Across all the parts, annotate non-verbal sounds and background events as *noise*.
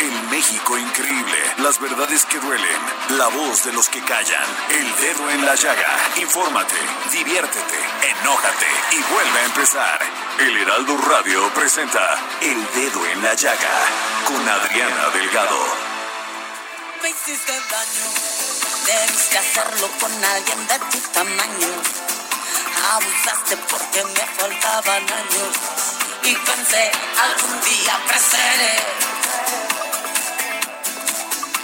El México increíble. Las verdades que duelen. La voz de los que callan. El dedo en la llaga. Infórmate, diviértete, enójate y vuelve a empezar. El Heraldo Radio presenta El Dedo en la Llaga con Adriana Delgado. Me hiciste daño, debiste hacerlo con alguien de tu tamaño. Abusaste porque me faltaban años y pensé algún día creceré.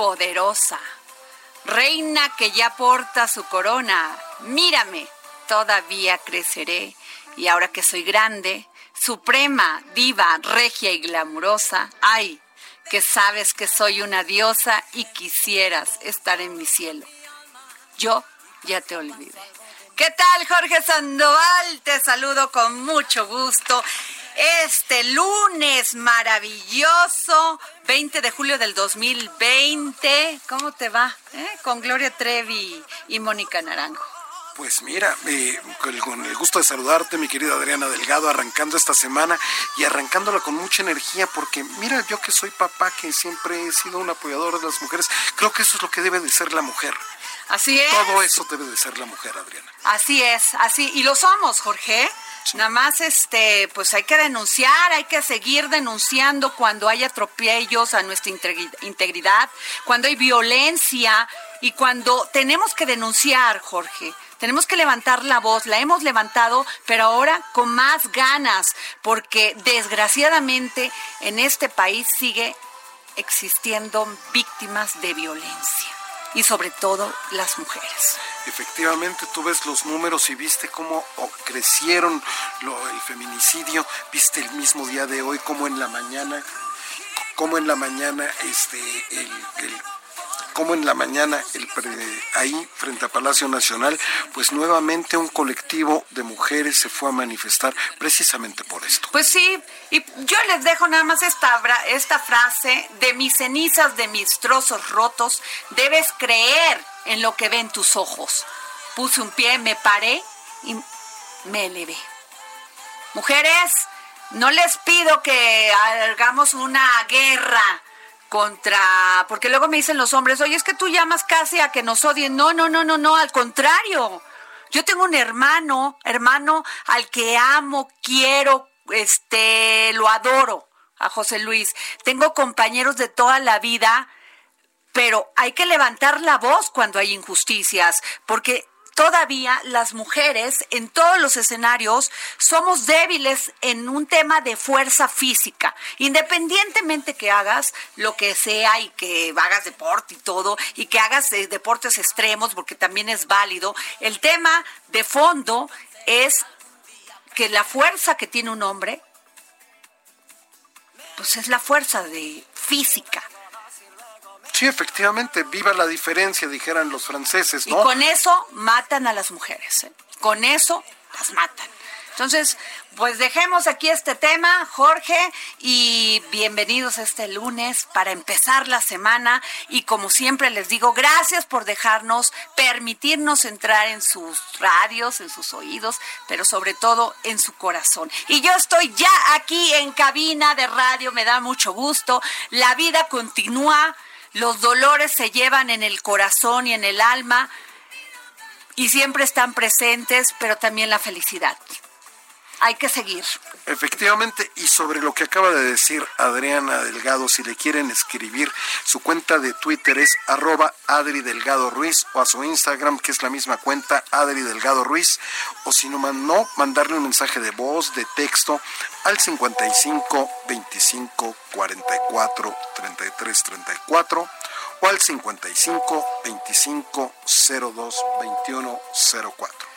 Poderosa. Reina que ya porta su corona. Mírame, todavía creceré. Y ahora que soy grande, suprema, diva, regia y glamurosa, ay, que sabes que soy una diosa y quisieras estar en mi cielo. Yo ya te olvidé. ¿Qué tal, Jorge Sandoval? Te saludo con mucho gusto. Este lunes maravilloso, 20 de julio del 2020. ¿Cómo te va? eh? Con Gloria Trevi y Mónica Naranjo. Pues mira, eh, con, el, con el gusto de saludarte, mi querida Adriana Delgado, arrancando esta semana y arrancándola con mucha energía, porque mira, yo que soy papá, que siempre he sido un apoyador de las mujeres, creo que eso es lo que debe de ser la mujer. Así es. Todo eso debe de ser la mujer, Adriana. Así es, así. Y lo somos, Jorge. Nada más, este, pues hay que denunciar, hay que seguir denunciando cuando hay atropellos a nuestra integri- integridad, cuando hay violencia y cuando tenemos que denunciar, Jorge. Tenemos que levantar la voz, la hemos levantado, pero ahora con más ganas, porque desgraciadamente en este país sigue existiendo víctimas de violencia y sobre todo las mujeres. Efectivamente, tú ves los números y viste cómo oh, crecieron lo- el feminicidio, viste el mismo día de hoy, como en la mañana, como en la mañana, este, el, el- como en la mañana, ahí frente a Palacio Nacional, pues nuevamente un colectivo de mujeres se fue a manifestar precisamente por esto. Pues sí, y yo les dejo nada más esta, esta frase, de mis cenizas, de mis trozos rotos, debes creer en lo que ven tus ojos. Puse un pie, me paré y me elevé. Mujeres, no les pido que hagamos una guerra contra, porque luego me dicen los hombres, oye, es que tú llamas casi a que nos odien. No, no, no, no, no, al contrario. Yo tengo un hermano, hermano al que amo, quiero, este, lo adoro, a José Luis. Tengo compañeros de toda la vida, pero hay que levantar la voz cuando hay injusticias, porque todavía las mujeres en todos los escenarios somos débiles en un tema de fuerza física. Independientemente que hagas lo que sea y que hagas deporte y todo, y que hagas eh, deportes extremos, porque también es válido, el tema de fondo es que la fuerza que tiene un hombre, pues es la fuerza de física Sí, efectivamente, viva la diferencia, dijeran los franceses, ¿no? Y con eso matan a las mujeres, ¿eh? con eso las matan. Entonces, pues dejemos aquí este tema, Jorge, y bienvenidos este lunes para empezar la semana. Y como siempre les digo, gracias por dejarnos, permitirnos entrar en sus radios, en sus oídos, pero sobre todo en su corazón. Y yo estoy ya aquí en cabina de radio, me da mucho gusto. La vida continúa los dolores se llevan en el corazón y en el alma y siempre están presentes, pero también la felicidad. Hay que seguir. Efectivamente, y sobre lo que acaba de decir Adriana Delgado, si le quieren escribir, su cuenta de Twitter es arroba Adri Delgado Ruiz o a su Instagram, que es la misma cuenta, Adri Delgado Ruiz, o si no, no mandarle un mensaje de voz, de texto al 55 25 44 33 34 o al 55 25 02 21 04.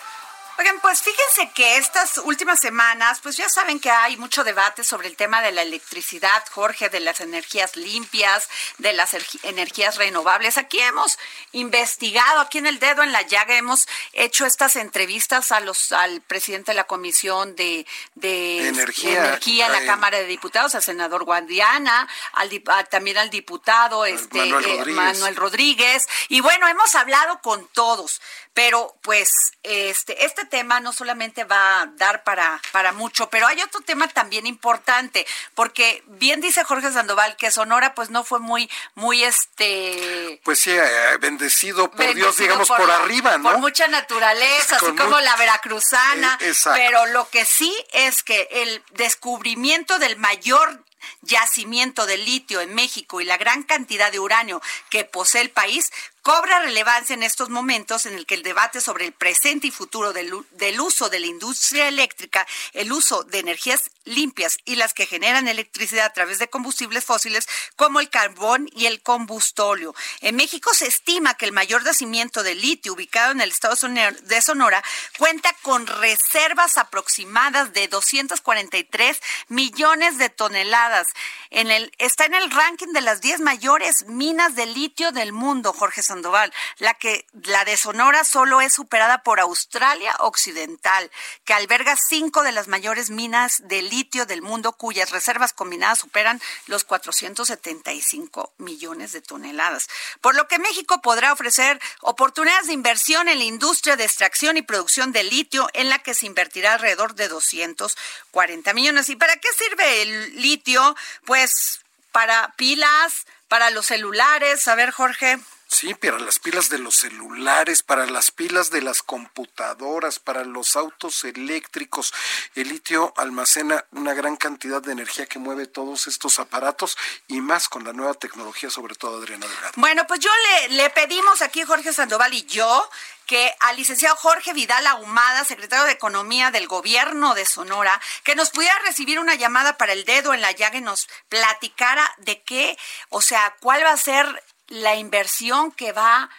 Oigan, pues fíjense que estas últimas semanas, pues ya saben que hay mucho debate sobre el tema de la electricidad, Jorge, de las energías limpias, de las energías renovables. Aquí hemos investigado, aquí en el dedo en la llaga, hemos hecho estas entrevistas a los al presidente de la Comisión de, de energía, en la Cámara de Diputados, al senador Guadiana, al, también al diputado este, Manuel eh, Rodríguez. Manuel Rodríguez. Y bueno, hemos hablado con todos. Pero pues este, este tema no solamente va a dar para, para mucho, pero hay otro tema también importante, porque bien dice Jorge Sandoval que Sonora pues no fue muy, muy este... Pues sí, eh, bendecido por Dios, digamos, por, arriba, ¿no? Por mucha naturaleza, así como la veracruzana. Eh, pero lo que sí es que el descubrimiento del mayor yacimiento de litio en México y la gran cantidad de uranio que posee el país cobra relevancia en estos momentos en el que el debate sobre el presente y futuro del, uso de la industria eléctrica, el uso de energías limpias y las que generan electricidad a través de combustibles fósiles como el carbón y el combustóleo. En México se estima que el mayor yacimiento de litio ubicado en el estado de Sonora cuenta con reservas aproximadas de 243 millones de toneladas. En el, está en el ranking de las 10 mayores minas de litio del mundo, Jorge Sandoval. La que la de Sonora solo es superada por Australia Occidental, que alberga cinco de las mayores minas de litio del mundo, cuyas reservas combinadas superan los 475 millones de toneladas. Por lo que México podrá ofrecer oportunidades de inversión en la industria de extracción y producción de litio, en la que se invertirá alrededor de 240 millones. ¿Y para qué sirve el litio? Pues para pilas, para los celulares. A ver, Jorge. Sí, para las pilas de los celulares, para las pilas de las computadoras, para los autos eléctricos. El litio almacena una gran cantidad de energía que mueve todos estos aparatos y más con la nueva tecnología, sobre todo Adriana Delgado. Bueno, pues yo le, le pedimos aquí, Jorge Sandoval y yo, que al licenciado Jorge Vidal Ahumada, secretario de Economía del Gobierno de Sonora, que nos pudiera recibir una llamada para el dedo en la llaga y nos platicara de qué, o sea, cuál va a ser la inversión que va,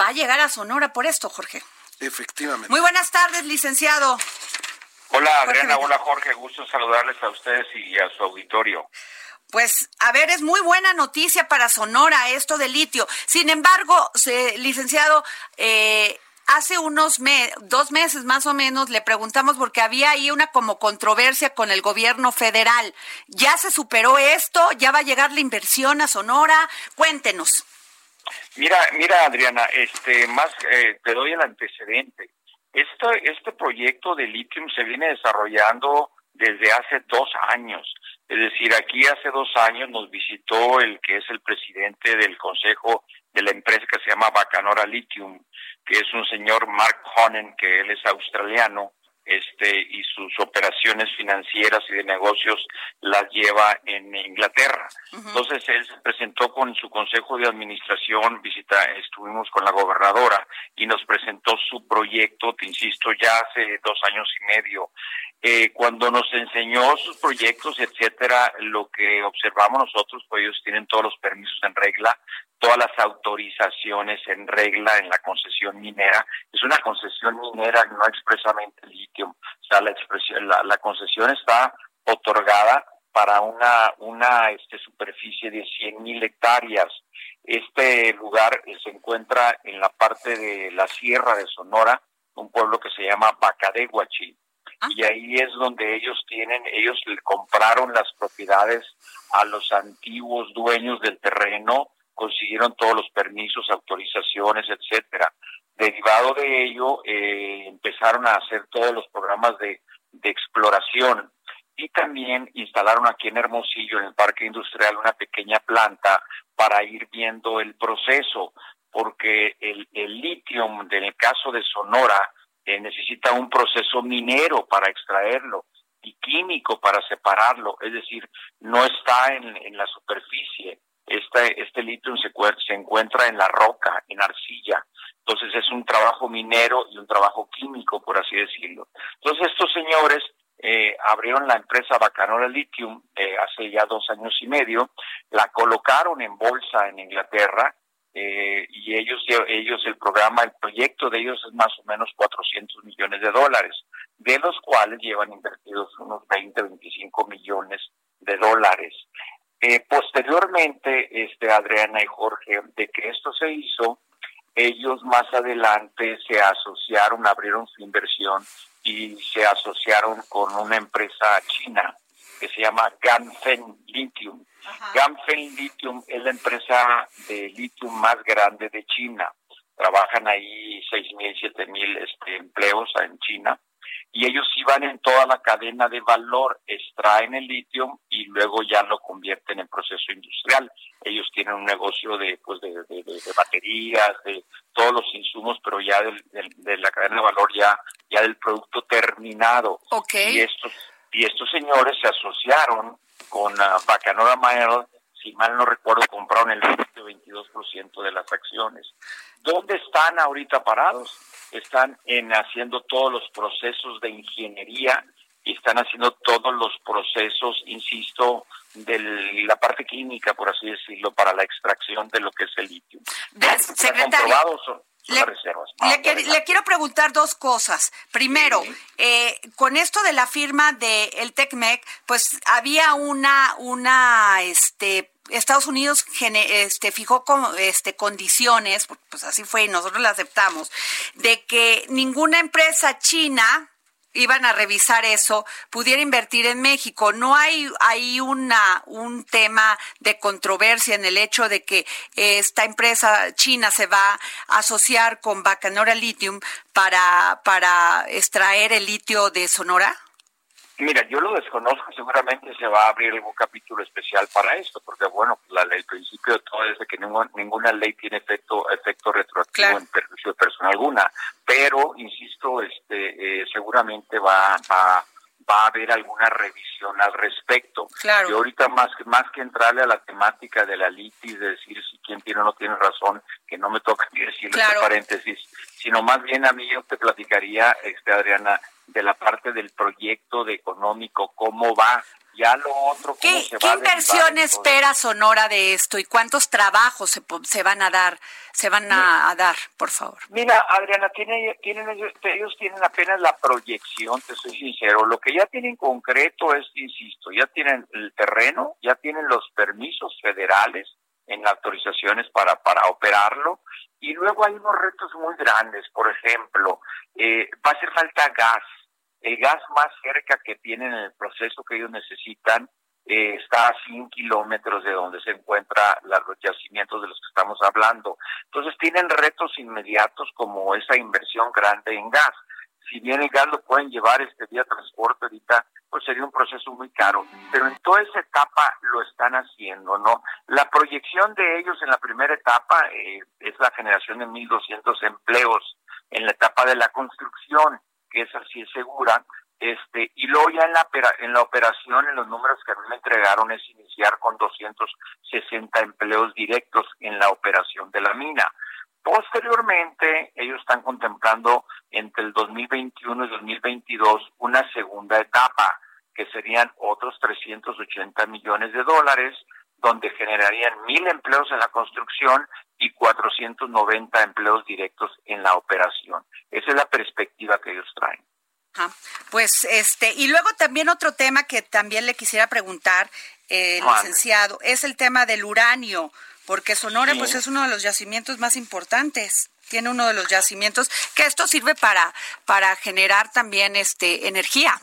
va a llegar a Sonora por esto, Jorge. Efectivamente. Muy buenas tardes, licenciado. Hola Adriana, hola Jorge, gusto saludarles a ustedes y a su auditorio. Pues, a ver, es muy buena noticia para Sonora esto de litio. Sin embargo, licenciado, eh, hace unos dos meses más o menos le preguntamos porque había ahí una como controversia con el gobierno federal. ¿Ya se superó esto? ¿Ya va a llegar la inversión a Sonora? Cuéntenos. Mira, mira Adriana, este más eh, te doy el antecedente. Este, este proyecto de litio se viene desarrollando desde hace dos años. Es decir, aquí hace dos años nos visitó el que es el presidente del consejo de la empresa que se llama Bacanora Lithium, que es un señor Mark Honen, que él es australiano, este y sus operaciones financieras y de negocios las lleva en Inglaterra. Entonces él se presentó con su consejo de administración, visita, estuvimos con la gobernadora y nos presentó su proyecto, te insisto, ya hace dos años y medio. Eh, cuando nos enseñó sus proyectos, etcétera, lo que observamos nosotros, pues ellos tienen todos los permisos en regla, todas las autorizaciones en regla en la concesión minera. Es una concesión minera, no expresamente litio. O sea, la, expresión, la, la concesión está otorgada para una, una este, superficie de 100.000 hectáreas. Este lugar se encuentra en la parte de la Sierra de Sonora, un pueblo que se llama Bacadehuachi. Ah. Y ahí es donde ellos tienen, ellos le compraron las propiedades a los antiguos dueños del terreno consiguieron todos los permisos, autorizaciones, etcétera. Derivado de ello, eh, empezaron a hacer todos los programas de, exploración y también instalaron aquí en Hermosillo, en el Parque Industrial, una pequeña planta para ir viendo el proceso, porque el, el litio, en el caso de Sonora, eh, necesita un proceso minero para extraerlo y químico para separarlo, es decir, no está en, en la superficie, este, este litio se, se encuentra en la roca, en arcilla. Entonces es un trabajo minero y un trabajo químico, por así decirlo. Entonces estos señores eh, abrieron la empresa Bacanora Lithium eh, hace ya dos años y medio, la colocaron en bolsa en Inglaterra eh, y ellos, ellos, el programa, el proyecto de ellos es más o menos 400 millones de dólares, de los cuales llevan invertidos unos 20, 25 millones de dólares. Eh, posteriormente, este, Adriana y Jorge, de que esto se hizo, ellos más adelante se asociaron, abrieron su inversión y se asociaron con una empresa china que se llama Ganfeng Lithium. Ganfeng Lithium es la empresa de litio más grande de China. Trabajan ahí 6.000, 7.000 este, empleos en China y ellos iban en toda la cadena de valor, extraen el litio y luego ya lo convierten en proceso industrial. Ellos tienen un negocio de, pues de, baterías, de todos los insumos, pero ya de la cadena de valor ya, ya del producto terminado. Okay. Y estos, y estos señores se asociaron con uh, Bacanora Mael, si mal no recuerdo, compraron el 22% de las acciones. ¿Dónde están ahorita parados? Están en haciendo todos los procesos de ingeniería y están haciendo todos los procesos, insisto, de la parte química, por así decirlo, para la extracción de lo que es el litio. Secretario, le, le, quiero preguntar dos cosas. Primero, eh, con esto de la firma de el TECMEC, pues había una, una, este, Estados Unidos este, fijó con, este, condiciones, pues así fue y nosotros la aceptamos, de que ninguna empresa china iban a revisar eso, pudiera invertir en México. No hay, hay una, un tema de controversia en el hecho de que esta empresa china se va a asociar con Bacanora Lithium para, para extraer el litio de Sonora. Mira, yo lo desconozco, seguramente se va a abrir algún capítulo especial para esto, porque bueno, la, el principio de todo es de que ninguna, ninguna ley tiene efecto efecto retroactivo en perjuicio de persona alguna, pero insisto, este eh, seguramente va, va va a haber alguna revisión al respecto. Claro. Yo ahorita más que más que entrarle a la temática de la litis, de decir si quién tiene o no tiene razón, que no me toca ni decirlo entre paréntesis, sino más bien a mí yo te platicaría, este Adriana, de la parte del proyecto de económico, cómo va, ya lo otro, ¿Qué, se ¿qué inversión espera Sonora de esto y cuántos trabajos se, se van a dar, se van a, dar, por favor? Mira, Adriana, tiene, tienen ellos, ellos tienen apenas la proyección, te soy sincero. Lo que ya tienen concreto es, insisto, ya tienen el terreno, ya tienen los permisos federales en las autorizaciones para, para operarlo. Y luego hay unos retos muy grandes, por ejemplo, eh, va a hacer falta gas el gas más cerca que tienen en el proceso que ellos necesitan eh, está a 100 kilómetros de donde se encuentran los yacimientos de los que estamos hablando. Entonces tienen retos inmediatos como esa inversión grande en gas. Si bien el gas lo pueden llevar este día transporte ahorita, pues sería un proceso muy caro. Pero en toda esa etapa lo están haciendo, ¿no? La proyección de ellos en la primera etapa eh, es la generación de 1.200 empleos en la etapa de la construcción esa sí es segura, este, y luego ya en la, en la operación, en los números que a mí me entregaron, es iniciar con 260 empleos directos en la operación de la mina. Posteriormente, ellos están contemplando entre el 2021 y 2022 una segunda etapa, que serían otros 380 millones de dólares, donde generarían mil empleos en la construcción y 490 empleos directos en la operación. Esa es la perspectiva que ellos traen. Pues este, y luego también otro tema que también le quisiera preguntar, eh, licenciado, es el tema del uranio, porque Sonora pues es uno de los yacimientos más importantes. Tiene uno de los yacimientos que esto sirve para para generar también este energía.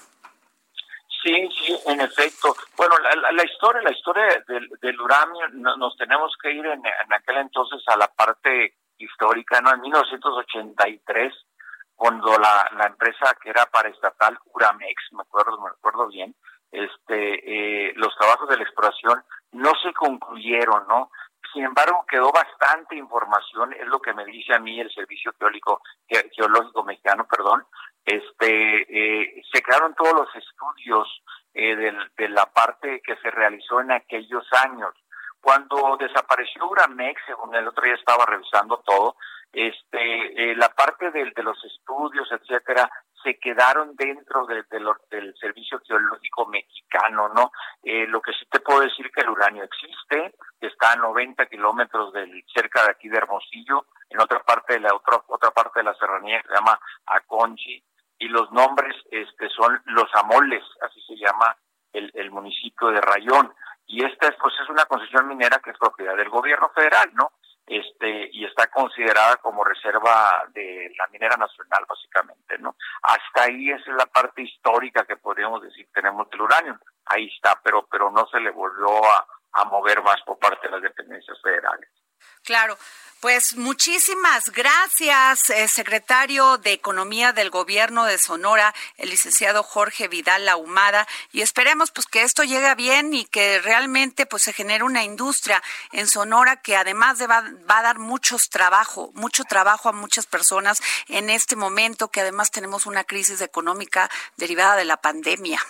Sí, sí, en efecto. Bueno, la, historia, la historia del, uranio, nos tenemos que ir en, en, aquel entonces a la parte histórica, ¿no? En 1983 cuando la, la empresa que era paraestatal Uramex, me acuerdo, me acuerdo bien, este, eh, los trabajos de la exploración no se concluyeron, ¿no? Sin embargo, quedó bastante información, es lo que me dice a mí el Servicio Geológico, Mexicano, perdón, este, eh, se quedaron todos los estudios eh, de, de la parte que se realizó en aquellos años. Cuando desapareció Uramex, según el otro día estaba revisando todo, este, eh, la parte de, de, los estudios, etcétera, se quedaron dentro de, del Servicio Geológico Mexicano, ¿no? Eh, lo que sí te puedo decir que el uranio existe, está a 90 kilómetros del, cerca de aquí de Hermosillo, en otra parte de la otra, otra parte de la serranía que se llama Aconchi, y los nombres este, son Los Amoles, así se llama el, el municipio de Rayón. Y esta pues es una concesión minera que es propiedad del gobierno federal, ¿no? este y está considerada como reserva de la minera nacional básicamente hasta ahí esa es la parte histórica que podríamos decir tenemos del uranio. Ahí está pero pero no se le volvió a, a mover más por parte de las dependencias federales. Claro pues muchísimas gracias, eh, secretario de Economía del Gobierno de Sonora, el licenciado Jorge Vidal Ahumada, y esperemos pues que esto llegue bien y que realmente pues se genere una industria en Sonora que además va, va, a dar muchos trabajo, mucho trabajo a muchas personas en este momento que además tenemos una crisis económica derivada de la pandemia.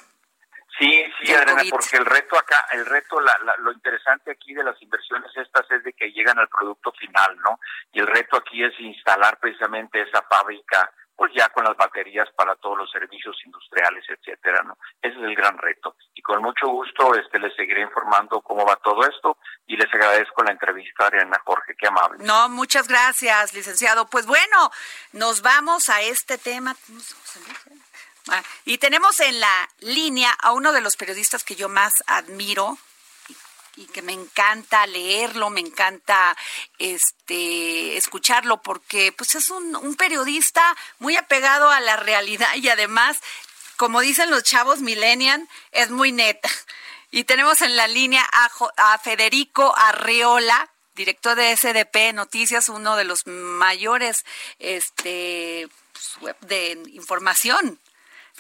Sí, sí, Adriana, porque el reto acá, el reto, la, lo interesante aquí de las inversiones estas es de que llegan al producto final, ¿no? Y el reto aquí es instalar precisamente esa fábrica, pues ya con las baterías para todos los servicios industriales, etcétera, ¿no? Ese es el gran reto. Y con mucho gusto, este, les seguiré informando cómo va todo esto y les agradezco la entrevista, Adriana Jorge, qué amable. No, muchas gracias, licenciado. Pues bueno, nos vamos a este tema. Ah, y tenemos en la línea a uno de los periodistas que yo más admiro y que me encanta leerlo, me encanta este escucharlo porque pues es un, periodista muy apegado a la realidad y además, como dicen los chavos millennial, es muy neta. Y tenemos en la línea a, a Federico Arreola, director de SDP Noticias, uno de los mayores este, pues, web de información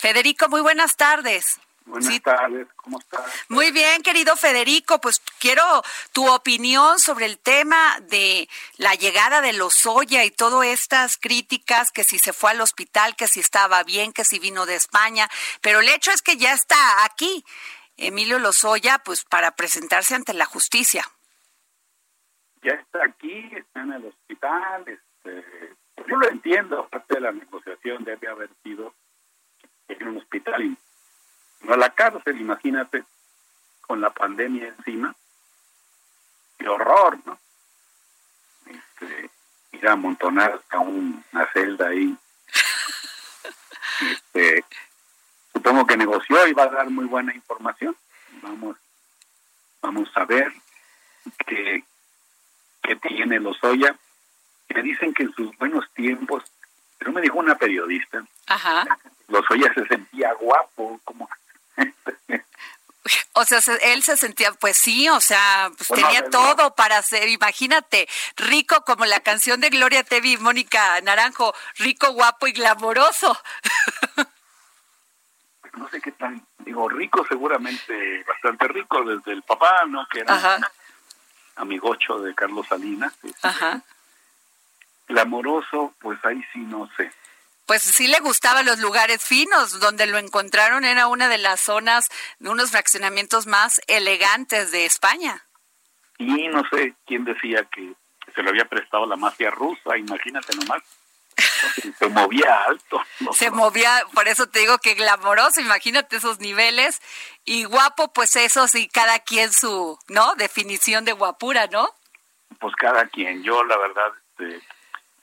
Federico, muy buenas tardes. Buenas tardes, ¿cómo estás? Muy bien, querido Federico, pues quiero tu opinión sobre el tema de la llegada de Lozoya y todas estas críticas, que si se fue al hospital, que si estaba bien, que si vino de España, pero el hecho es que ya está aquí Emilio Lozoya, pues para presentarse ante la justicia. Ya está aquí, está en el hospital, este, yo lo entiendo, parte de la negociación debe haber sido en un hospital y no a la cárcel, imagínate, con la pandemia encima. Qué horror, ¿no? Este, ir a amontonar a una celda ahí. Este, supongo que negoció y va a dar muy buena información. Vamos, vamos a ver qué, qué tiene Lozoya. Me dicen que en sus buenos tiempos, pero me dijo una periodista, Ajá. Lozoya se sentía guapo, como... *laughs* O sea, él se sentía, pues sí, o sea, pues tenía todo para ser, imagínate, rico como la canción de Gloria Tevi Mónica Naranjo, rico, guapo y glamoroso. *laughs* No sé qué tan, digo, rico seguramente, bastante rico, desde el papá, ¿no? Que era amigocho de Carlos Salinas. Este, Ajá. Glamoroso, pues ahí sí no sé. Pues sí le gustaban los lugares finos, donde lo encontraron era una de las zonas, de unos fraccionamientos más elegantes de España. Y no sé quién decía que se lo había prestado la mafia rusa, imagínate nomás. *laughs* Se movía alto. Se movía, por eso te digo que glamoroso, imagínate esos niveles. Y guapo, pues eso sí, cada quien su, ¿no? Definición de guapura, ¿no? Pues cada quien. Yo, la verdad, este,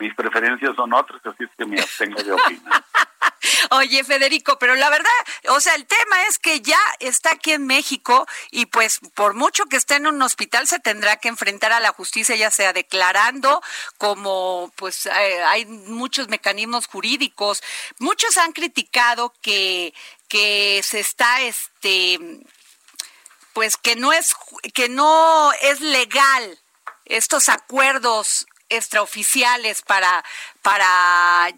mis preferencias son otras, así es que me abstengo de opinar. *laughs* Oye, Federico, pero la verdad, o sea, el tema es que ya está aquí en México y pues por mucho que esté en un hospital se tendrá que enfrentar a la justicia, ya sea declarando como pues eh, hay muchos mecanismos jurídicos. Muchos han criticado que que se está este pues que no es que no es legal estos acuerdos extraoficiales para para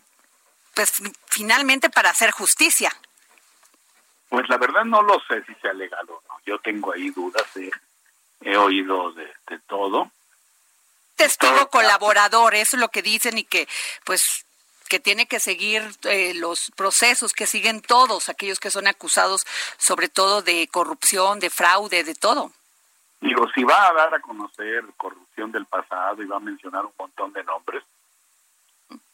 pues finalmente para hacer justicia. Pues la verdad no lo sé si sea legal o no. Yo tengo ahí dudas, he oído de, todo. Testigo colaborador, eso es lo que dicen y que pues que tiene que seguir eh, los procesos que siguen todos aquellos que son acusados sobre todo de corrupción, de fraude, de todo. Digo, si va a dar a conocer corrupción del pasado y va a mencionar un montón de nombres,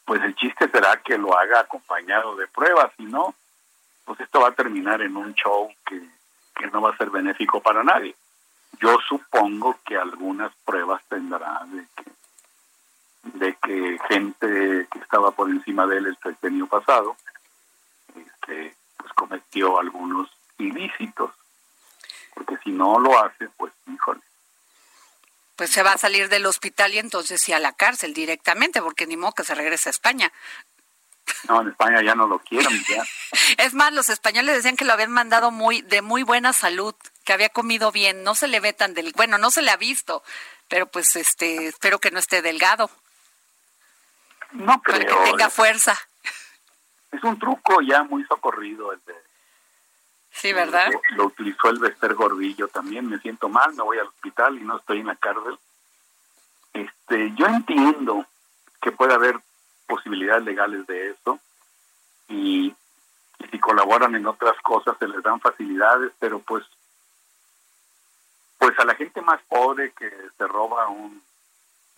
pues el chiste será que lo haga acompañado de pruebas, si no, pues esto va a terminar en un show que, no va a ser benéfico para nadie. Yo supongo que algunas pruebas tendrá de que, de que gente que estaba por encima de él el sexenio pasado, este, pues cometió algunos ilícitos, porque si no lo hace, pues híjole, pues se va a salir del hospital y entonces sí a la cárcel directamente, porque ni modo que se regrese a España. No, en España ya no lo quieren. Ya. *laughs* es más, los españoles decían que lo habían mandado muy de muy buena salud, que había comido bien, no se le ve tan del, bueno, no se le ha visto, pero pues este, espero que no esté delgado. No creo. Para que tenga fuerza. Es un truco ya muy socorrido el de Sí, ¿verdad? Lo, utilizó el Bester Gordillo también. Me siento mal, me voy al hospital y no estoy en la cárcel. Este, yo entiendo que puede haber posibilidades legales de eso y, si colaboran en otras cosas se les dan facilidades, pero pues pues a la gente más pobre que se roba un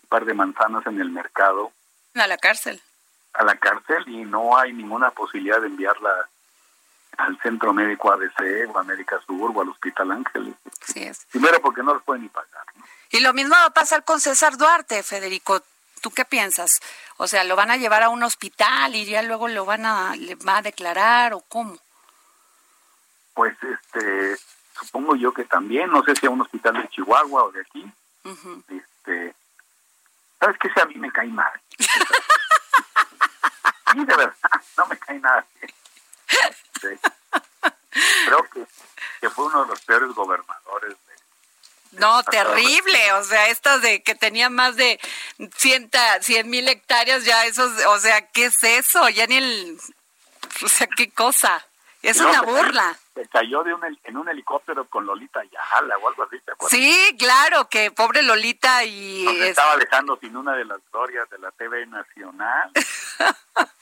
par de manzanas en el mercado a la cárcel a la cárcel y no hay ninguna posibilidad de enviarla al Centro Médico ABC o América Sur o al Hospital Ángeles. Sí es. Primero porque no los pueden ni pagar. Y lo mismo va a pasar con César Duarte, Federico. ¿Tú qué piensas? O sea, ¿lo van a llevar a un hospital y ya luego lo van a, le va a declarar o cómo? Pues este, supongo yo que también, no sé si a un hospital de Chihuahua o de aquí. Este, ¿sabes qué? Si a mí me cae mal. *laughs* sí, de verdad, no me cae nada Creo que, uno de gobernadores. no, terrible, o sea, estas de que tenía más de 100 mil hectáreas, ya esos, o sea, ¿qué es eso? Ya ni el, o sea, qué cosa. Es una burla. Se cayó de un, en un helicóptero con Lolita Yala o algo así, ¿te Sí, claro, que pobre Lolita y... estaba dejando sin una de las glorias de la TV Nacional. *laughs*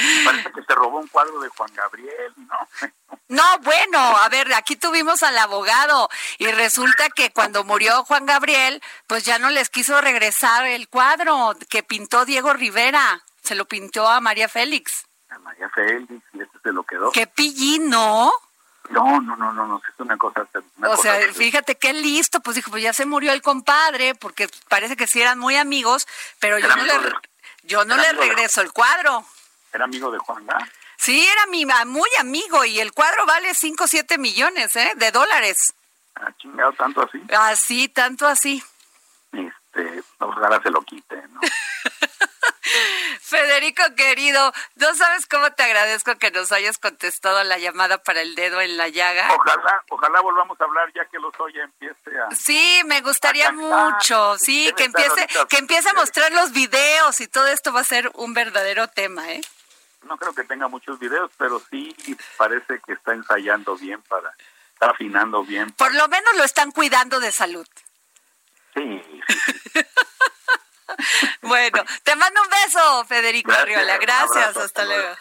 *laughs* Parece que se robó un cuadro de Juan Gabriel, ¿no? *laughs* No, bueno, a ver, aquí tuvimos al abogado y resulta que cuando murió Juan Gabriel, pues ya no les quiso regresar el cuadro que pintó Diego Rivera, se lo pintó a María Félix. A María Félix, y este se lo quedó. Qué pillín, ¿no? No, no, no, no, es una cosa. o sea, fíjate qué listo, pues dijo, pues ya se murió el compadre, porque parece que sí eran muy amigos, pero yo no, le, yo no le regreso el cuadro. ¿Era amigo de Juan Gá? Sí, era mi, muy amigo y el cuadro vale 5 o 7 millones ¿eh? de dólares. Ah, chingado, tanto así. Así, tanto así. Este, ojalá se lo quite, ¿no? *laughs* Federico querido, no sabes cómo te agradezco que nos hayas contestado la llamada para el dedo en la llaga. Ojalá, ojalá volvamos a hablar ya que los oye empiece a. Sí, me gustaría mucho, sí, que empiece, que empiece a mostrar los videos y todo esto va a ser un verdadero tema, ¿eh? No creo que tenga muchos videos, pero sí parece que está ensayando bien para, está afinando bien. Por lo menos lo están cuidando de salud. Sí, sí. *laughs* bueno, te mando un beso, Federico Arriola. Gracias, hasta luego.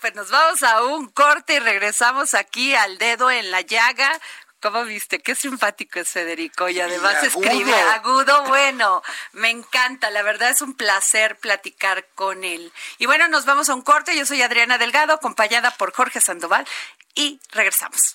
Pues nos vamos a un corte y regresamos aquí al dedo en la llaga ¿Cómo viste? Qué simpático es Federico y además escribe agudo. Bueno, me encanta. La verdad es un placer platicar con él. Y bueno, nos vamos a un corte. Yo soy Adriana Delgado, acompañada por Jorge Sandoval y regresamos.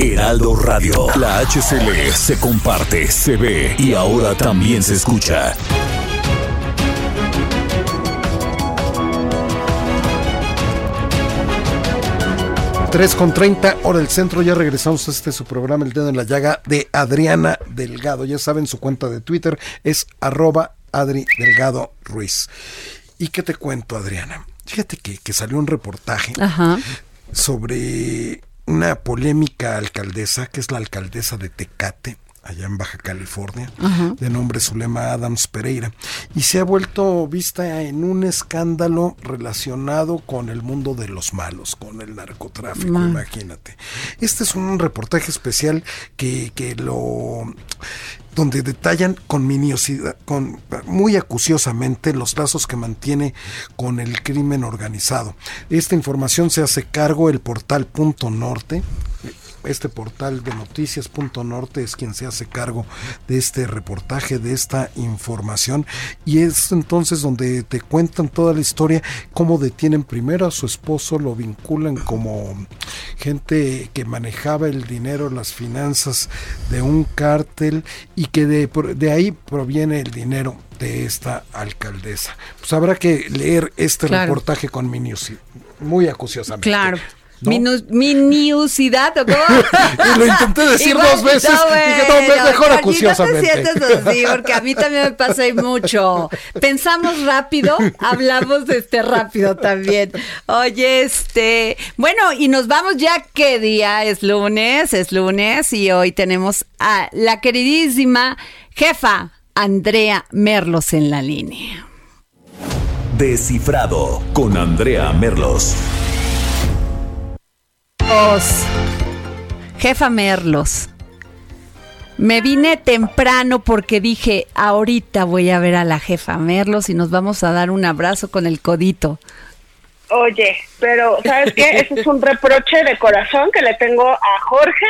Heraldo Radio. La HCL se comparte, se ve y ahora también se escucha. Tres con treinta, hora del centro. Ya regresamos a este su programa, El Dedo en la Llaga, de Adriana Delgado. Ya saben, su cuenta de Twitter es arroba Adri Delgado Ruiz. ¿Y qué te cuento, Adriana? Fíjate que, que salió un reportaje sobre una polémica alcaldesa, que es la alcaldesa de Tecate, allá en Baja California, de nombre Zulema Adams Pereira, y se ha vuelto vista en un escándalo relacionado con el mundo de los malos, con el narcotráfico, imagínate. Este es un reportaje especial que, que lo donde detallan con miniosidad, con, muy acuciosamente los lazos que mantiene con el crimen organizado. Esta información se hace cargo el portal Punto Norte, este portal de noticias punto norte es quien se hace cargo de este reportaje, de esta información y es entonces donde te cuentan toda la historia, cómo detienen primero a su esposo, lo vinculan como gente que manejaba el dinero, las finanzas de un cártel y que de, de ahí proviene el dinero de esta alcaldesa. Pues habrá que leer este reportaje con minucia, muy acuciosamente. Claro. Minusidad, ¿o *laughs* y lo intenté decir dos veces. No, dije, no, mejor acuciosamente. No te sientes así, porque a mí también me pasa mucho. Pensamos rápido, hablamos este rápido también. Oye, este, bueno, y nos vamos ya, ¿qué día? Es lunes, es lunes, y hoy tenemos a la queridísima jefa Andrea Merlos en la línea. Descifrado con Andrea Merlos. Jefa Merlos. Me vine temprano porque dije, ahorita voy a ver a la jefa Merlos y nos vamos a dar un abrazo con el codito. Oye, pero ¿sabes qué? Ese es un reproche de corazón que le tengo a Jorge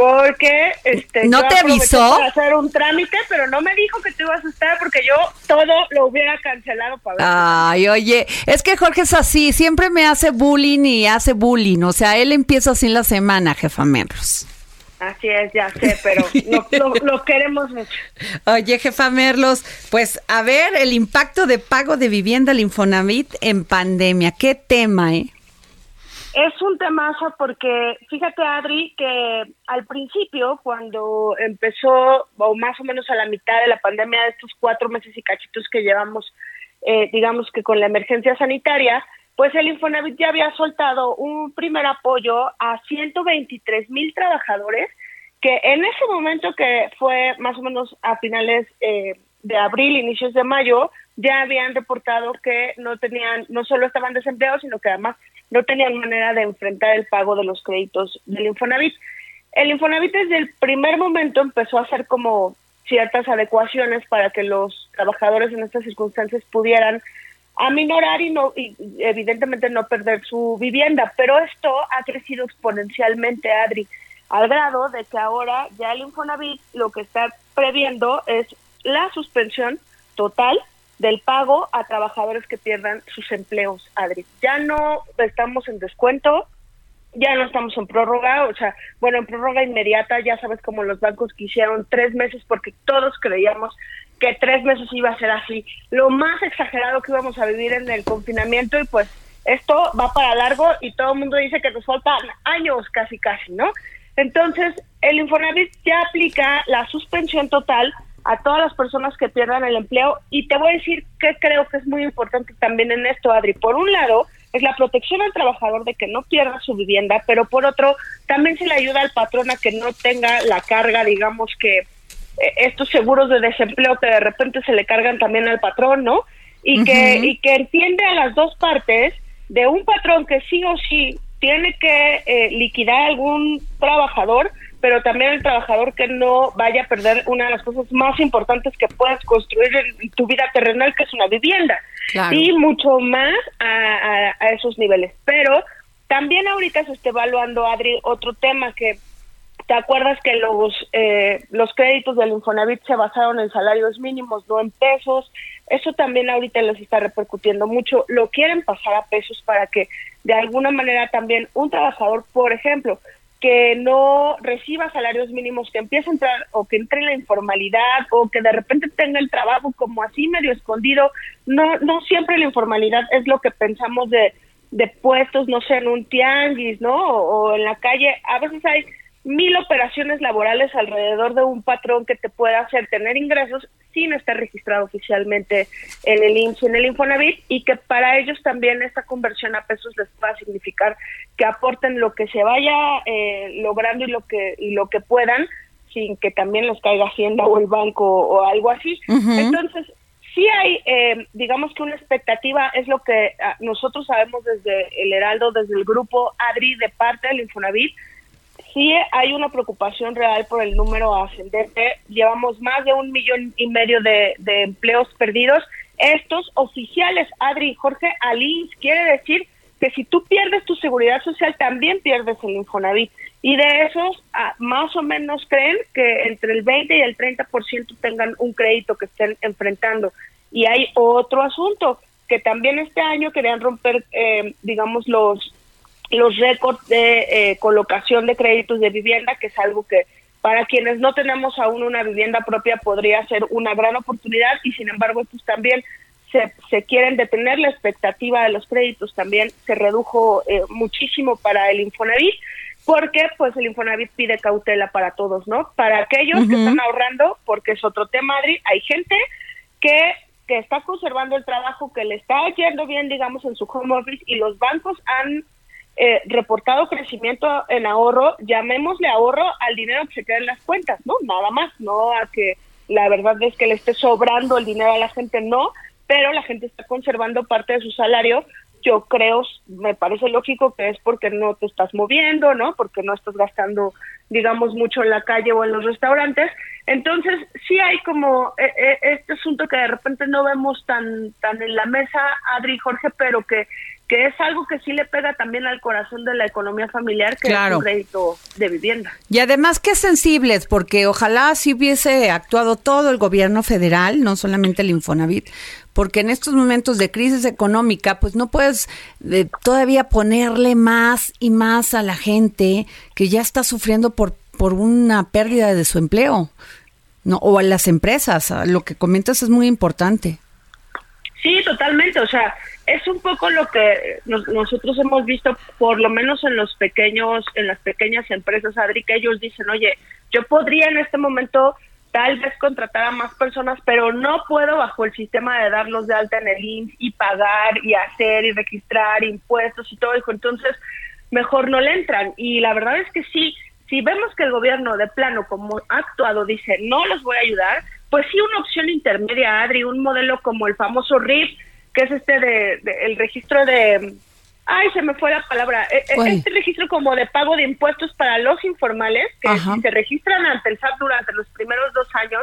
porque este no te avisó para hacer un trámite pero no me dijo que tú ibas a estar porque yo todo lo hubiera cancelado para ver ay oye es que Jorge es así siempre me hace bullying y hace bullying o sea él empieza así en la semana jefa Merlos Así es, ya sé, pero lo, lo, queremos mucho. *laughs* Oye, jefa Merlos, pues a ver, el impacto de pago de vivienda al Infonavit en pandemia, qué tema, ¿eh? Es un temazo porque fíjate Adri que al principio cuando empezó o más o menos a la mitad de la pandemia de estos cuatro meses y cachitos que llevamos eh, digamos que con la emergencia sanitaria pues el Infonavit ya había soltado un primer apoyo a 123 mil trabajadores que en ese momento que fue más o menos a finales eh, de abril, inicios de mayo, ya habían reportado que no tenían, no solo estaban desempleados, sino que además no tenían manera de enfrentar el pago de los créditos del Infonavit. El Infonavit desde el primer momento empezó a hacer como ciertas adecuaciones para que los trabajadores en estas circunstancias pudieran aminorar y no y evidentemente no perder su vivienda, pero esto ha crecido exponencialmente, Adri, al grado de que ahora ya el Infonavit lo que está previendo es la suspensión total del pago a trabajadores que pierdan sus empleos, Adri. Ya no estamos en descuento, ya no estamos en prórroga, o sea, bueno, en prórroga inmediata, ya sabes como los bancos quisieron tres meses porque todos creíamos que tres meses iba a ser así, lo más exagerado que íbamos a vivir en el confinamiento y pues esto va para largo y todo el mundo dice que nos faltan años casi casi, ¿no? Entonces, el Infonavit ya aplica la suspensión total a todas las personas que pierdan el empleo y te voy a decir que creo que es muy importante también en esto, Adri. Por un lado, es la protección al trabajador de que no pierda su vivienda, pero por otro, también se le ayuda al patrón a que no tenga la carga, digamos que eh, estos seguros de desempleo que de repente se le cargan también al patrón, ¿no? Y que y que entiende a las dos partes de un patrón que sí o sí tiene que eh, liquidar a algún trabajador, pero también el trabajador que no vaya a perder una de las cosas más importantes que puedas construir en tu vida terrenal, que es una vivienda. Y mucho más a, esos niveles. Pero también ahorita se está evaluando, Adri, otro tema que ¿Te acuerdas que los eh, los créditos del Infonavit se basaron en salarios mínimos, no en pesos? Eso también ahorita les está repercutiendo mucho. Lo quieren pasar a pesos para que de alguna manera también un trabajador, por ejemplo, que no reciba salarios mínimos, que empiece a entrar o que entre en la informalidad o que de repente tenga el trabajo como así medio escondido. No, no siempre la informalidad es lo que pensamos de, de puestos, no sé, en un tianguis, ¿no? o en la calle. A veces hay mil operaciones laborales alrededor de un patrón que te pueda hacer tener ingresos sin estar registrado oficialmente en el IMSS y en el Infonavit y que para ellos también esta conversión a pesos les pueda significar que aporten lo que se vaya eh, logrando y lo que y lo que puedan sin que también les caiga Hacienda o el banco o algo así. Entonces, sí hay, eh, digamos que una expectativa, es lo que ah, nosotros sabemos desde el Heraldo, desde el grupo ADRI de parte del Infonavit, sí hay una preocupación real por el número ascendente. Llevamos más de un millón y medio de, empleos perdidos. Estos oficiales, Adri y Jorge Alins, quiere decir que si tú pierdes tu seguridad social, también pierdes el Infonavit. Y de esos, ah, más o menos creen que entre el 20 y el 30% tengan un crédito que estén enfrentando. Y hay otro asunto, que también este año querían romper, eh, digamos, los los récords de eh, colocación de créditos de vivienda, que es algo que para quienes no tenemos aún una vivienda propia podría ser una gran oportunidad y sin embargo pues también se, se quieren detener la expectativa de los créditos también se redujo eh, muchísimo para el Infonavit porque pues el Infonavit pide cautela para todos, ¿no? Para aquellos que están ahorrando, porque es otro tema, Adri, hay gente que que está conservando el trabajo, que le está yendo bien, digamos, en su home office y los bancos han eh, reportado crecimiento en ahorro, llamémosle ahorro al dinero que se queda en las cuentas, ¿no? Nada más, no a que la verdad es que le esté sobrando el dinero a la gente, no, pero la gente está conservando parte de su salario. Yo creo, me parece lógico que es porque no te estás moviendo, ¿no? Porque no estás gastando, digamos, mucho en la calle o en los restaurantes. Entonces, sí hay como eh, eh, este asunto que de repente no vemos tan, tan en la mesa, Adri y Jorge, pero que que es algo que sí le pega también al corazón de la economía familiar, que es un crédito de vivienda. Y además que sensibles, porque ojalá si hubiese actuado todo el gobierno federal, no solamente el Infonavit, porque en estos momentos de crisis económica, pues no puedes eh, todavía ponerle más y más a la gente que ya está sufriendo por, por una pérdida de su empleo, no o a las empresas. Lo que comentas es muy importante. Sí, totalmente. O sea, es un poco lo que nosotros hemos visto, por lo menos en los pequeños, en las pequeñas empresas, Adri, que ellos dicen, oye, yo podría en este momento tal vez contratar a más personas, pero no puedo bajo el sistema de darlos de alta en el INS y pagar y hacer y registrar impuestos y todo eso. Entonces, mejor no le entran. Y la verdad es que sí, si vemos que el gobierno de plano, como ha actuado, dice, no los voy a ayudar, pues sí una opción intermedia, Adri, un modelo como el famoso RIF, que es este de, el registro de ay se me fue la palabra e, e, este registro como de pago de impuestos para los informales que si se registran ante el SAT durante los primeros dos años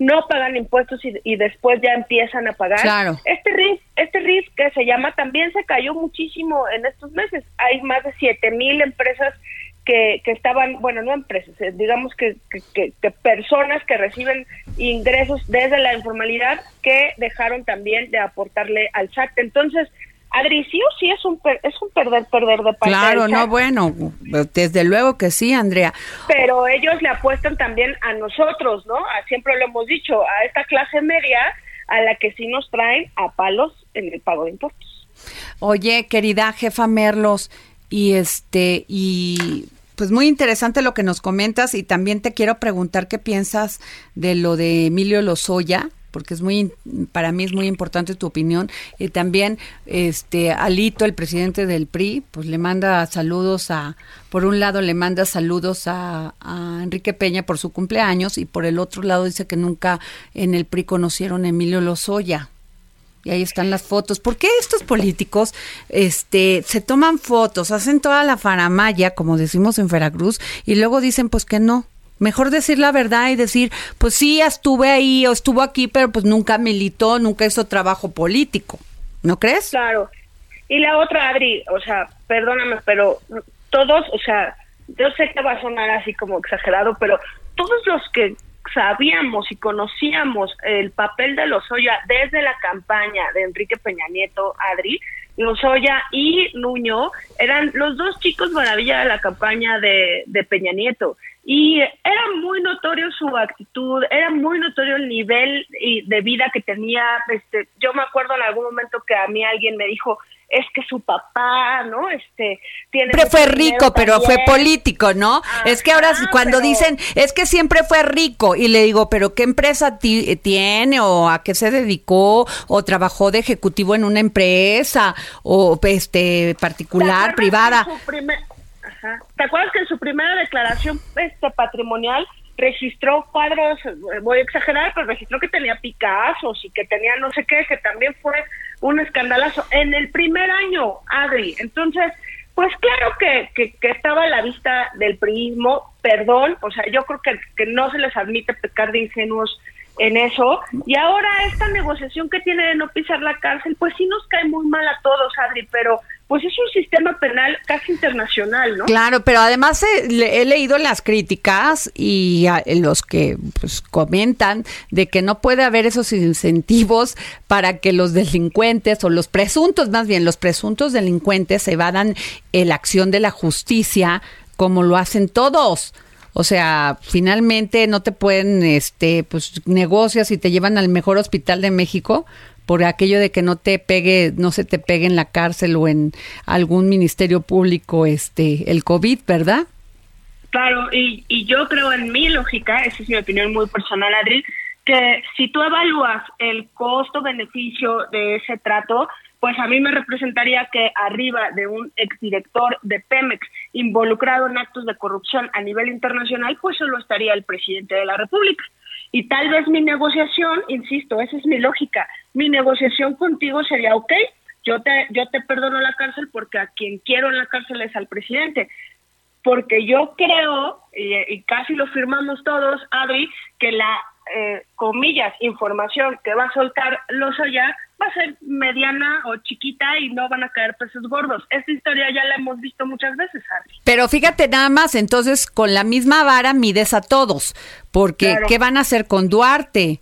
no pagan impuestos y, después ya empiezan a pagar. Este RIF este Matriz, que se llama, también se cayó muchísimo en estos meses. Hay más de siete mil empresas que, que estaban, bueno, no empresas, eh, digamos que, que, que, personas que reciben ingresos desde la informalidad que dejaron también de aportarle al SAT. Entonces, Adri, sí o sí es un, es un perder, perder de parte Claro, no, bueno, desde luego que sí, Andrea. Pero ellos le apuestan también a nosotros, ¿no? siempre lo hemos dicho, a esta clase media a la que sí nos traen a palos en el pago de impuestos. Oye, querida jefa Merlos, y este, y pues muy interesante lo que nos comentas y también te quiero preguntar qué piensas de lo de Emilio Lozoya, porque es muy para mí es muy importante tu opinión. Y también este Alito el presidente del PRI pues le manda saludos a por un lado le manda saludos a, a, Enrique Peña por su cumpleaños y por el otro lado dice que nunca en el PRI conocieron a Emilio Lozoya y ahí están las fotos. ¿Por qué estos políticos este, se toman fotos, hacen toda la faramaya, como decimos en Veracruz, y luego dicen pues que no? Mejor decir la verdad y decir, pues sí, estuve ahí o estuvo aquí, pero pues nunca militó, nunca hizo trabajo político. ¿No crees? Claro. Y la otra, Adri, o sea, perdóname, pero todos, o sea, yo sé que va a sonar así como exagerado, pero todos los que sabíamos y conocíamos el papel de Lozoya desde la campaña de Enrique Peña Nieto, Adri, Lozoya y Nuño eran los dos chicos maravilla de la campaña de, de Peña Nieto. Y era muy notorio su actitud, era muy notorio el nivel de vida que tenía. Este, yo me acuerdo en algún momento que a mí alguien me dijo, es que su papá, ¿no? Este, tiene siempre fue rico, pero fue político, ¿no? es que ahora cuando dicen, es que siempre fue rico y le digo, pero ¿qué empresa tiene o a qué se dedicó o trabajó de ejecutivo en una empresa o este particular, privada? ¿Te acuerdas que en su primera declaración este patrimonial registró cuadros, voy a exagerar, pero registró que tenía Picasso y que tenía no sé qué, que también fue un escandalazo en el primer año, Adri. Entonces, pues claro que, que, estaba a la vista del prismo, perdón, o sea, yo creo que, que no se les admite pecar de ingenuos en eso. Y ahora esta negociación que tiene de no pisar la cárcel, pues sí nos cae muy mal a todos, Adri, pero pues es un sistema penal casi internacional, ¿no? Claro, pero además he, leído las críticas y los que pues, comentan de que no puede haber esos incentivos para que los delincuentes o los presuntos, más bien los presuntos delincuentes evadan la acción de la justicia como lo hacen todos. O sea, finalmente no te pueden, este, pues negocias y te llevan al mejor hospital de México, por aquello de que no te pegue, no se te pegue en la cárcel o en algún ministerio público este el COVID, ¿verdad? Claro, y, y yo creo en mi lógica, esa es mi opinión muy personal, Adri, que si tú evalúas el costo-beneficio de ese trato, pues a mí me representaría que arriba de un exdirector de Pemex involucrado en actos de corrupción a nivel internacional, pues solo estaría el presidente de la República. Y tal vez mi negociación, insisto, esa es mi lógica, mi negociación contigo sería, ok, yo te, yo te perdono la cárcel porque a quien quiero en la cárcel es al presidente. Porque yo creo, y, casi lo firmamos todos, Adri, que la, eh, comillas, información que va a soltar allá va a ser mediana o chiquita y no van a caer peces gordos. Esta historia ya la hemos visto muchas veces. Pero fíjate nada más, entonces con la misma vara mides a todos, porque ¿qué van a hacer con Duarte?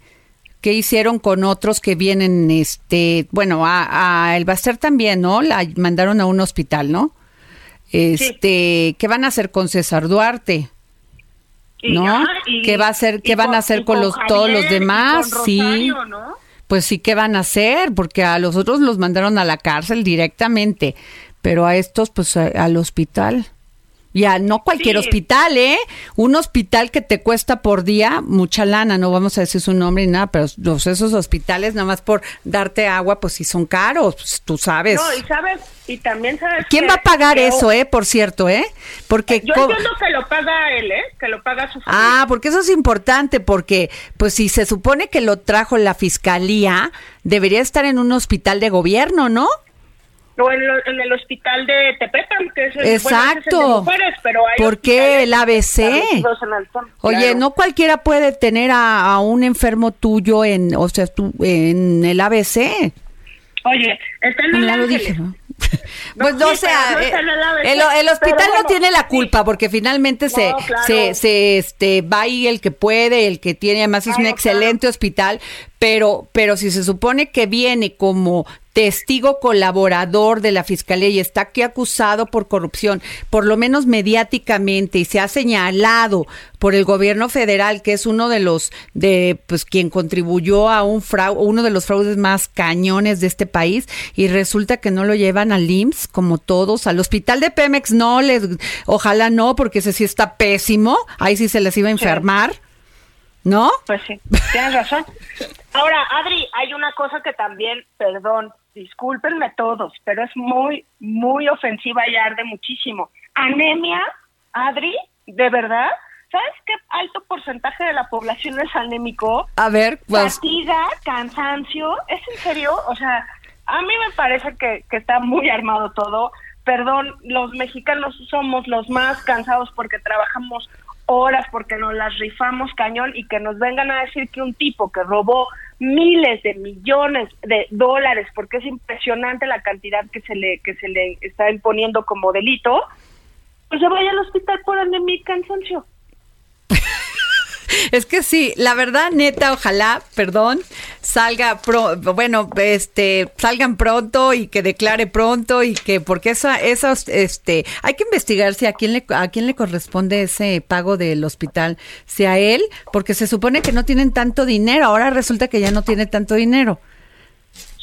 ¿Qué hicieron con otros que vienen, este, bueno, a, a El Baster también, ¿no? La mandaron a un hospital, ¿no? Este, ¿qué van a hacer con César Duarte? ¿No? ¿Qué va a hacer, qué van a hacer con, los todos los demás? sí. Pues sí, ¿qué van a hacer? Porque a los otros los mandaron a la cárcel directamente, pero a estos, pues al hospital. Ya, no cualquier hospital, ¿eh? Un hospital que te cuesta por día mucha lana, no vamos a decir su nombre ni nada, pero los, esos hospitales, nada más por darte agua, pues sí son caros, pues, tú sabes. No, y sabes, y también sabes. ¿Quién va a pagar eso, eh? Por cierto, ¿eh? Porque. Yo entiendo que lo paga él, ¿eh? Que lo paga su familia. Ah, porque eso es importante, porque, pues si se supone que lo trajo la fiscalía, debería estar en un hospital de gobierno, ¿no? O en, el hospital de Tepepan, que es el, Exacto. pero ¿Por qué el ABC? Oye, no cualquiera puede tener a, un enfermo tuyo en, o sea, tú, en el ABC. Oye, está en Bueno, ya lo dije, ¿no? No, *laughs* Pues no, sí, sea, no en el el, el hospital no bueno, tiene la sí. culpa porque finalmente se, No, claro. se, se, este, va ahí el que puede, el que tiene, además es un Claro, excelente hospital, pero, pero si se supone que viene como testigo colaborador de la fiscalía y está aquí acusado por corrupción, por lo menos mediáticamente, y se ha señalado por el gobierno federal, que es uno de los de pues quien contribuyó a un fraude, uno de los fraudes más cañones de este país, y resulta que no lo llevan al IMSS, como todos, al hospital de Pemex no les, ojalá no, porque ese sí está pésimo, ahí sí se les iba a enfermar, ¿no? Pues sí, tienes razón. Ahora, Adri, hay una cosa que también, perdón, discúlpenme todos, pero es muy, muy ofensiva y arde muchísimo. Anemia, Adri, ¿de verdad? ¿Sabes qué alto porcentaje de la población es anémico? A ver, pues, Fatiga, cansancio, ¿es en serio? O sea, a mí me parece que, que está muy armado todo. Perdón, los mexicanos somos los más cansados porque trabajamos horas, porque nos las rifamos cañón y que nos vengan a decir que un tipo que robó miles de millones de dólares, porque es impresionante la cantidad que se le que se le está imponiendo como delito, pues se vaya al hospital por anemia y cansancio. *laughs* Es que sí, la verdad, neta, ojalá, perdón, salga pro, bueno, este, salgan pronto y que declare pronto y que porque eso, esos, este, hay que investigar si a quién le, a quién le corresponde ese pago del hospital, si a él, porque se supone que no tienen tanto dinero, ahora resulta que ya no tiene tanto dinero.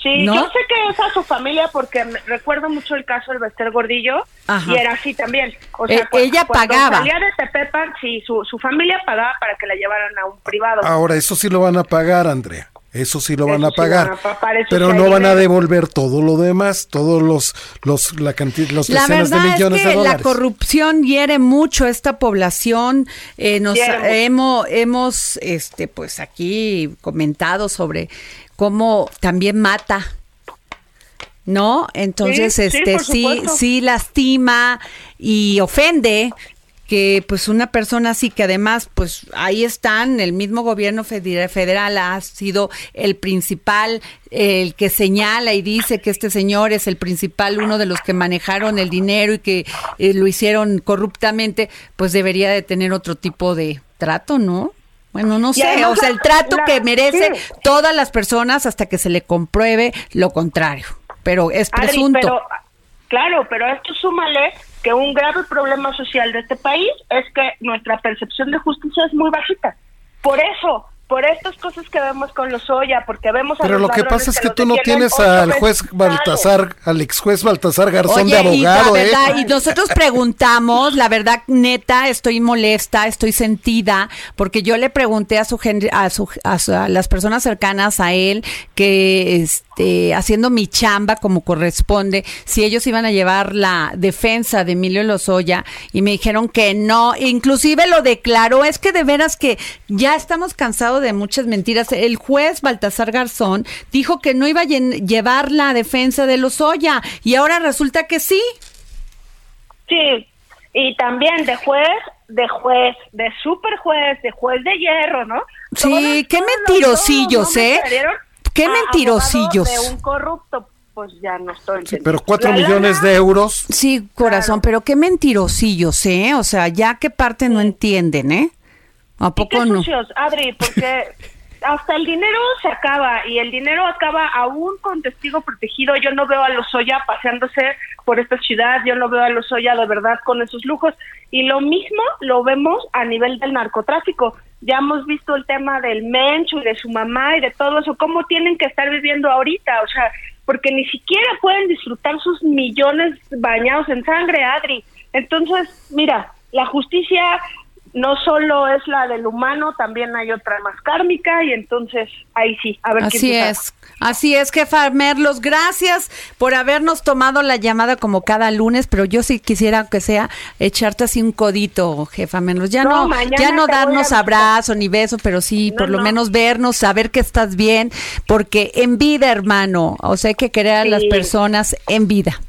Sí, ¿No? yo sé que es a su familia porque recuerdo mucho el caso del Bester Gordillo Ajá. y era así también. O Eh, cu- ella pagaba. salía de Tepepan, sí, su, su familia pagaba para que la llevaran a un privado. Ahora, eso sí lo van a pagar, Andrea. Eso sí lo van a sí pagar. van a pero no van a devolver todo lo demás, todos los, los, la cantidad, los La decenas de verdad es millones que de la dólares. corrupción hiere mucho a esta población. Eh, nos Hiere mucho. hemos, hemos, este, pues aquí comentado sobre cómo también mata. ¿No? Entonces, Sí, este, sí, sí lastima y ofende que pues una persona así que además pues ahí están, el mismo gobierno feder- federal ha sido el principal, el que señala y dice que este señor es el principal, uno de los que manejaron el dinero y que eh, lo hicieron corruptamente, pues debería de tener otro tipo de trato, ¿no? Bueno, no sé, además o sea, el trato la- que merece sí. todas las personas hasta que se le compruebe lo contrario, pero es Adri, presunto. pero, claro, pero esto súmale que un grave problema social de este país es que nuestra percepción de justicia es muy bajita. Por eso, por estas cosas que vemos con los Oya, porque vemos a Pero los lo que pasa es que tú no tienes al juez Baltasar, al ex juez Baltasar Garzón Oye, de abogado, y la verdad, ¿eh? y nosotros preguntamos, la verdad, neta, estoy molesta, estoy sentida, porque yo le pregunté a su gen- a, su, a, su- a las personas cercanas a él que este haciendo mi chamba como corresponde, si ellos iban a llevar la defensa de Emilio Lozoya y me dijeron que no, inclusive lo declaró, es que de veras que ya estamos cansados de muchas mentiras. El juez Baltasar Garzón dijo que no iba a llevar la defensa de Lozoya y ahora resulta que sí. Sí, y también de juez, de juez, de super juez, de juez de hierro, ¿no? Sí, Todos- qué todos los- mentirosillos. Me ¿eh? Qué a mentirosillos. De un corrupto, pues ya no estoy Sí, pero cuatro La millones de euros. Sí, corazón, pero qué mentirosillos, ¿eh? O sea, ya qué parte no entienden, ¿eh? ¿A ¿Y qué poco no? sucios, Adri? Porque hasta el dinero se acaba y el dinero acaba aún con testigo protegido. Yo no veo a Lozoya paseándose por esta ciudad, yo no veo a Lozoya de verdad con esos lujos. Y lo mismo lo vemos a nivel del narcotráfico. Ya hemos visto el tema del Mencho y de su mamá y de todo eso, cómo tienen que estar viviendo ahorita, o sea, porque ni siquiera pueden disfrutar sus millones bañados en sangre, Adri. Entonces, mira, la justicia no solo es la del humano, también hay otra más kármica y entonces ahí sí, a ver Así quién es, así es, jefa Merlos, gracias por habernos tomado la llamada como cada lunes, pero yo sí quisiera que sea echarte así un codito, jefa Merlos, ya No, ya no darnos abrazo ni beso, pero sí, No, por lo no. menos vernos, saber que estás bien, porque en vida, hermano, o sea, hay que querer a las personas en vida.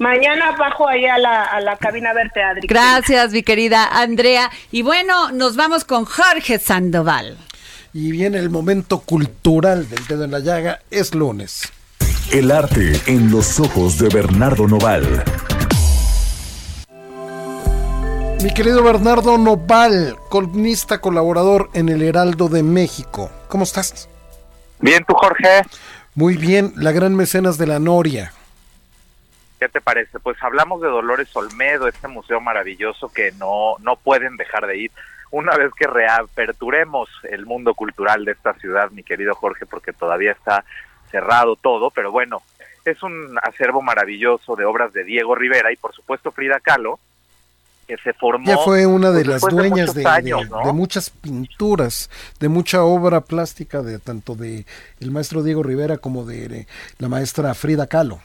Mañana bajo ahí a la, a la cabina a verte, Adri. Gracias, mi querida Andrea. Y bueno, nos vamos con Jorge Sandoval. Y viene el momento cultural del dedo en la llaga, es lunes. El arte en los ojos de Bernardo Noval. Mi querido Bernardo Noval, columnista colaborador en el Heraldo de México. ¿Cómo estás? Bien, tú Jorge. Muy bien, la gran mecenas de la Noria. ¿Qué te parece? Pues hablamos de Dolores Olmedo, este museo maravilloso que no, no pueden dejar de ir. Una vez que reaperturemos el mundo cultural de esta ciudad, mi querido Jorge, porque todavía está cerrado todo, pero bueno, es un acervo maravilloso de obras de Diego Rivera y por supuesto Frida Kahlo, que se formó. Ya fue una de pues, las dueñas de, de, años, de, de, muchas pinturas, de mucha obra plástica, de tanto de el maestro Diego Rivera como de la maestra Frida Kahlo.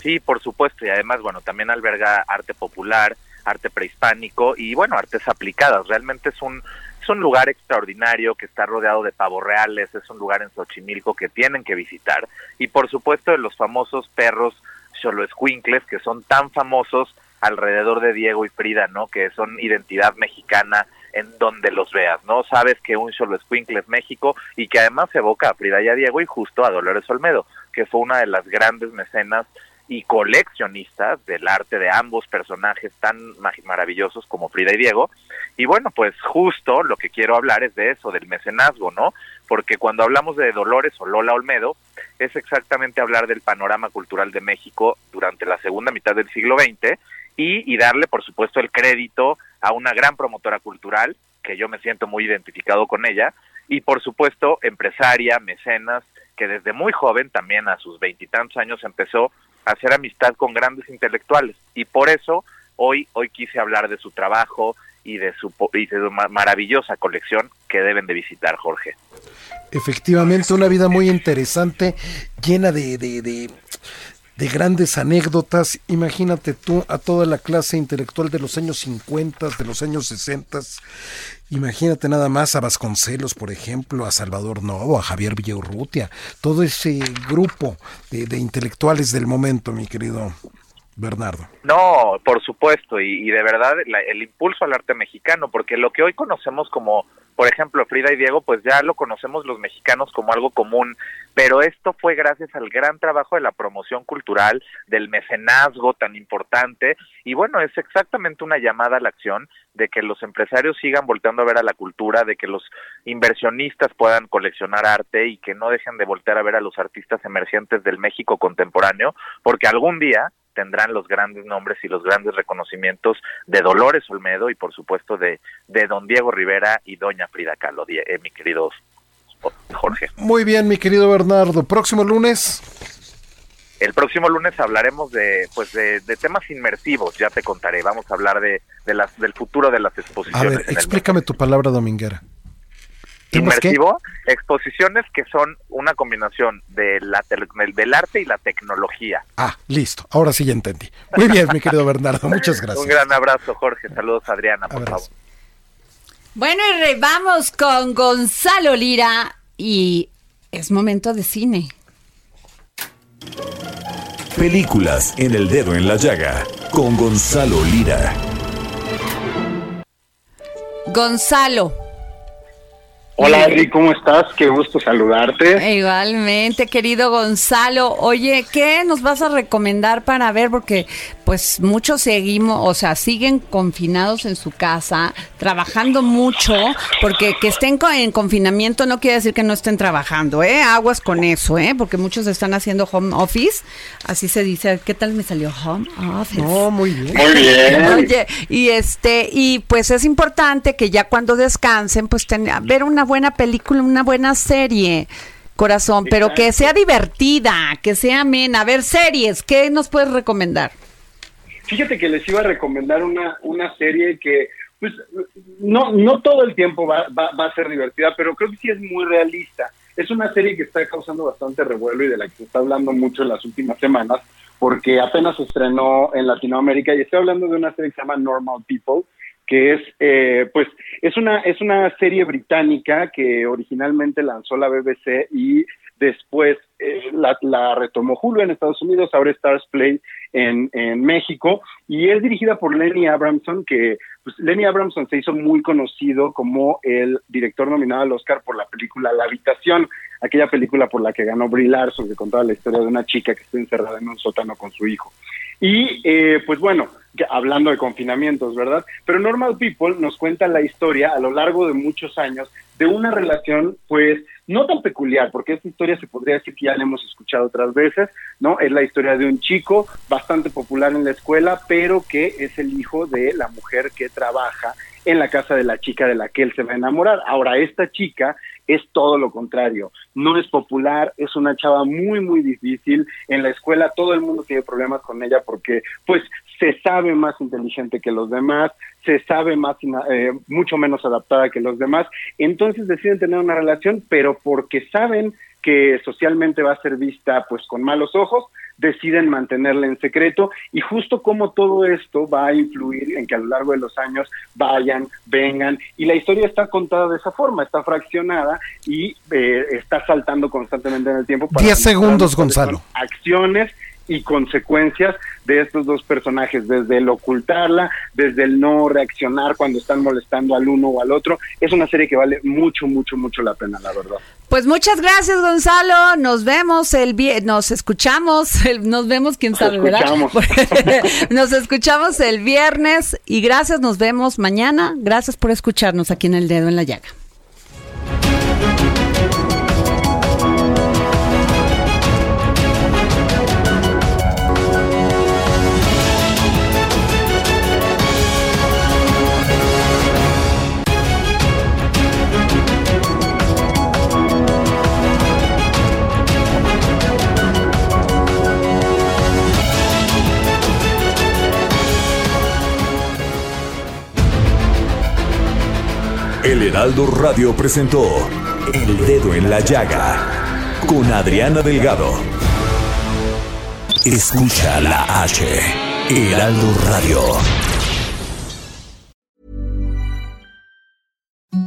Sí, por supuesto, y además, bueno, también alberga arte popular, arte prehispánico y, bueno, artes aplicadas. Realmente es un, es un lugar extraordinario que está rodeado de pavos reales, es un lugar en Xochimilco que tienen que visitar. Y, por supuesto, de los famosos perros Xoloescuincles, que son tan famosos alrededor de Diego y Frida, ¿no? Que son identidad mexicana en donde los veas, ¿no? Sabes que un Xoloescuincle es México y que además evoca a Frida y a Diego y justo a Dolores Olmedo, que fue una de las grandes mecenas y coleccionistas del arte de ambos personajes tan maravillosos como Frida y Diego. Y bueno, pues justo lo que quiero hablar es de eso, del mecenazgo, ¿no? Porque cuando hablamos de Dolores o Lola Olmedo, es exactamente hablar del panorama cultural de México durante la segunda mitad del siglo XX y, darle, por supuesto, el crédito a una gran promotora cultural, que yo me siento muy identificado con ella, y por supuesto, empresaria, mecenas, que desde muy joven, también a sus veintitantos años, empezó hacer amistad con grandes intelectuales. Y por eso hoy, hoy quise hablar de su trabajo y de su, y de su maravillosa colección que deben de visitar, Jorge. Efectivamente, una vida muy interesante, llena de, de, grandes anécdotas. Imagínate tú a toda la clase intelectual de los años 50, de los años 60. Imagínate nada más a Vasconcelos, por ejemplo, a Salvador Novo, a Javier Villaurrutia, todo ese grupo de, de intelectuales del momento, mi querido Bernardo. No, por supuesto, y, y de verdad la, el impulso al arte mexicano, porque lo que hoy conocemos como, por ejemplo, Frida y Diego, pues ya lo conocemos los mexicanos como algo común, pero esto fue gracias al gran trabajo de la promoción cultural, del mecenazgo tan importante, y bueno, es exactamente una llamada a la acción de que los empresarios sigan volteando a ver a la cultura, de que los inversionistas puedan coleccionar arte y que no dejen de voltear a ver a los artistas emergentes del México contemporáneo, porque algún día tendrán los grandes nombres y los grandes reconocimientos de Dolores Olmedo y por supuesto de, de don Diego Rivera y doña Frida Kahlo, eh, mi querido Jorge. Muy bien, mi querido Bernardo. Próximo lunes. El próximo lunes hablaremos de, pues de, de, temas inmersivos, ya te contaré. Vamos a hablar de, de las, del futuro de las exposiciones. A ver, explícame tu palabra dominguera. Inmersivo, qué? exposiciones que son una combinación de la del arte y la tecnología. Ah, listo. Ahora sí ya entendí. Muy bien, mi querido Bernardo. *laughs* Muchas gracias. Un gran abrazo, Jorge. Saludos, Adriana, por abrazo. favor. Bueno, y vamos con Gonzalo Lira y es momento de cine. Películas en el dedo en la llaga con Gonzalo Lira. Gonzalo. Hola Adri, ¿cómo estás? Qué gusto saludarte. Igualmente, querido Gonzalo. Oye, ¿qué nos vas a recomendar para ver? Porque pues muchos seguimos, o sea, siguen confinados en su casa, trabajando mucho, porque que estén en confinamiento no quiere decir que no estén trabajando, ¿eh? Aguas con eso, ¿eh? Porque muchos están haciendo home office, así se dice. ¿Qué tal me salió home office? No, muy bien. Muy bien. Oye, y este, y pues es importante que ya cuando descansen, pues ten, ver una buena película, una buena serie corazón, pero que sea divertida, que sea amena. A ver, series, ¿qué nos puedes recomendar? Fíjate que les iba a recomendar una, una serie que, pues, no, no todo el tiempo va, va, a ser divertida, pero creo que sí es muy realista. Es una serie que está causando bastante revuelo y de la que se está hablando mucho en las últimas semanas, porque apenas se estrenó en Latinoamérica y estoy hablando de una serie que se llama Normal People, que es, eh, pues, es una, es una serie británica que originalmente lanzó la BBC y después eh, la, la, retomó Hulu en Estados Unidos, ahora Stars Play en, en, México, y es dirigida por Lenny Abramson, que pues, Lenny Abramson se hizo muy conocido como el director nominado al Oscar por la película La Habitación. aquella película por la que ganó Brie Larson, que contaba la historia de una chica que está encerrada en un sótano con su hijo. Y eh, pues bueno, hablando de confinamientos, ¿verdad? Pero Normal People nos cuenta la historia a lo largo de muchos años de una relación, pues, no tan peculiar, porque esta historia se podría decir que ya la hemos escuchado otras veces, ¿no? Es la historia de un chico bastante popular en la escuela, pero que es el hijo de la mujer que trabaja en la casa de la chica de la que él se va a enamorar. Ahora, esta chica es todo lo contrario. No es popular, es una chava muy, muy difícil. En la escuela todo el mundo tiene problemas con ella porque, pues, se sabe más inteligente que los demás, se sabe más, eh, mucho menos adaptada que los demás. Entonces deciden tener una relación, pero porque saben que socialmente va a ser vista pues con malos ojos, deciden mantenerla en secreto y justo como todo esto va a influir en que a lo largo de los años vayan, vengan y la historia está contada de esa forma, está fraccionada y eh, está saltando constantemente en el tiempo. 10 segundos, Gonzalo. Acciones y consecuencias de estos dos personajes, desde el ocultarla, desde el no reaccionar cuando están molestando al uno o al otro. Es una serie que vale mucho, mucho, mucho la pena, la verdad. Pues muchas gracias, Gonzalo. Nos vemos el nos escuchamos, nos vemos, quién sabe, ¿verdad? *laughs* nos escuchamos el viernes y gracias, nos vemos mañana. Gracias por escucharnos aquí en El Dedo en la Llaga. El Heraldo Radio presentó El Dedo en la Llaga con Adriana Delgado. Escucha la H. Heraldo Radio.